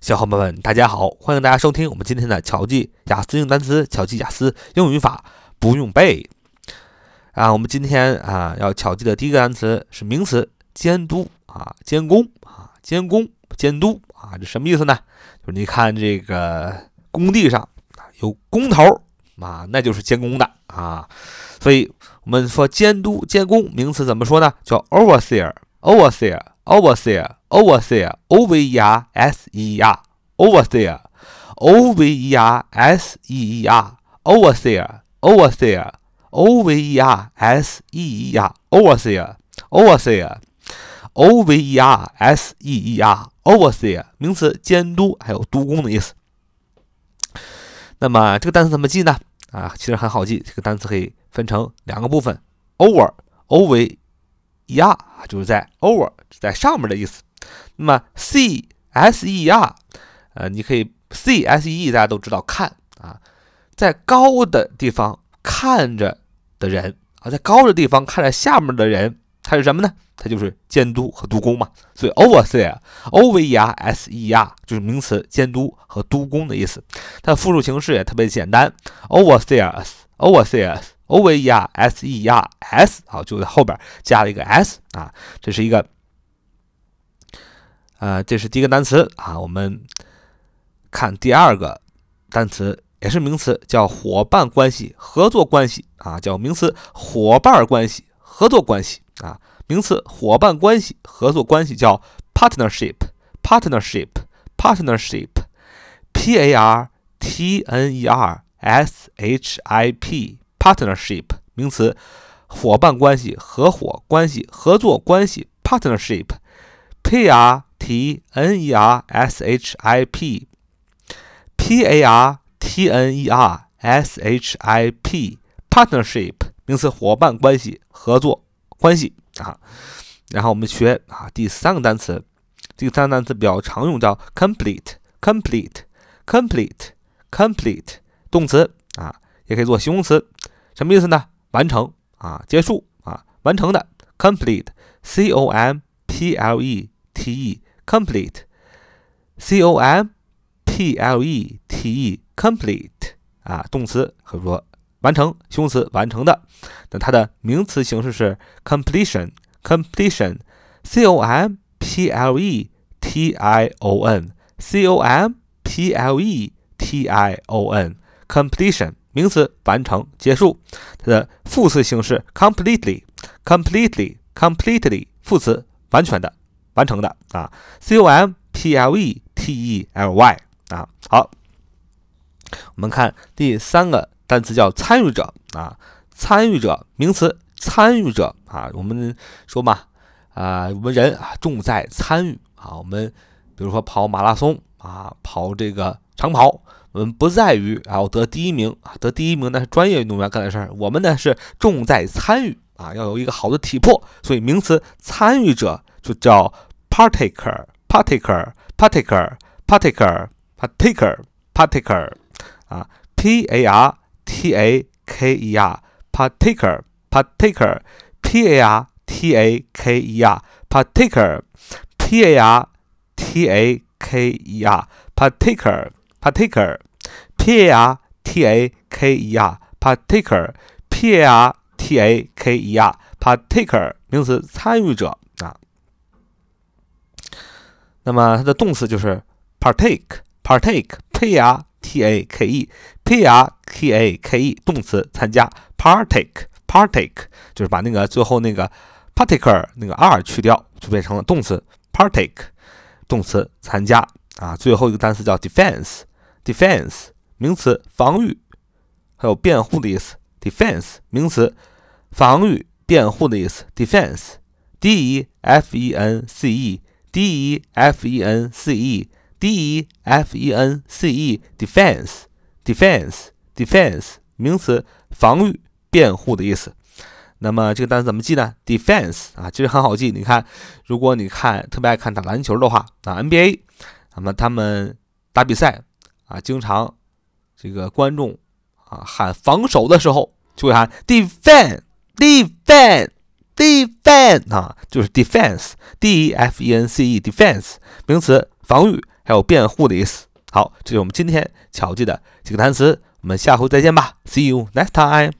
小伙伴们，大家好，欢迎大家收听我们今天的巧记雅思英语单词、巧记雅思英语语法不用背啊。我们今天啊要巧记的第一个单词是名词监督啊，监工啊，监工监督啊，这什么意思呢？就是你看这个工地上有工头啊，那就是监工的啊。所以我们说监督监工名词怎么说呢？叫 overseer，overseer，overseer。Overseer, Overseer, overseer, overseer, overseer, overseer, overseer, overseer, overseer, overseer, overseer, overseer, overseer 名词，监督还有督工的意思。那么这个单词怎么记呢？啊，其实很好记，这个单词可以分成两个部分：over，over E R 就是在 Over 在上面的意思。那么 C S E R，呃，你可以 C S E，大家都知道看啊，在高的地方看着的人啊，在高的地方看着下面的人，他是什么呢？他就是监督和督工嘛。所以 overseer，O V E R S E R 就是名词，监督和督工的意思。它的复数形式也特别简单，overseers，overseers O V E R S E R S 啊，就在后边加了一个 S 啊，这是一个，呃，这是第一个单词啊。我们看第二个单词，也是名词，叫伙伴关系、合作关系啊，叫名词伙伴关系、合作关系啊，名词伙伴关系、合作关系叫 partnership，partnership，partnership，P A R T N E R S H I P。Partnership 名词伙伴关系、合伙关系、合作关系，partnership，p r T N E R S H I P P A R T N E R S H I P partnership 名词伙伴关系合作关系啊，然后我们学啊第三个单词，第三个单词比较常用叫 complete complete complete complete 动词啊也可以做形容词，什么意思呢？完成啊结束啊完成的 complete C O M P L E T E complete, c o m p l e t e, complete 啊，动词可以说完成，形容词完成的。那它的名词形式是 completion, completion, c o m p l e t i o n, c o m p l e t i o n, completion 名词完成结束。它的副词形式 completely, completely, completely 副词完全的。完成的啊，c o m p l e t e l y 啊，好，我们看第三个单词叫参与者啊，参与者名词，参与者啊，我们说嘛啊，我们人啊重在参与啊，我们比如说跑马拉松啊，跑这个长跑，我们不在于啊我得第一名啊，得第一名那是专业运动员干的事儿，我们呢是重在参与啊，要有一个好的体魄，所以名词参与者就叫。Particular, particular, particular, particular, particular, particular 啊，p a r t a k e r, particular, particular, p a r t a k e r, particular, p a r t a k e r, particular, particular, p a r t a k e r, particular, p a r t a k e r, particular 名词，参与者啊。那么它的动词就是 partake，partake，p r t a k e，p r t a k e，动词参加，partake，partake，就是把那个最后那个 particular 那个 r 去掉，就变成了动词 partake，动词参加啊。最后一个单词叫 defense，defense，名词防御，还有辩护的意思，defense，名词防御、辩护的意思，defense，d e f e n c e。D E F E N C E D E F E N C E defense defense defense 名词，防御、辩护的意思。那么这个单词怎么记呢？defense 啊，其实很好记。你看，如果你看特别爱看打篮球的话啊，NBA，那么他们打比赛啊，经常这个观众啊喊防守的时候，就会喊 defend defend。defend 啊，就是 defense，d e f e n c e defense 名词，防御还有辩护的意思。好，这是我们今天巧记的几个单词，我们下回再见吧，See you next time。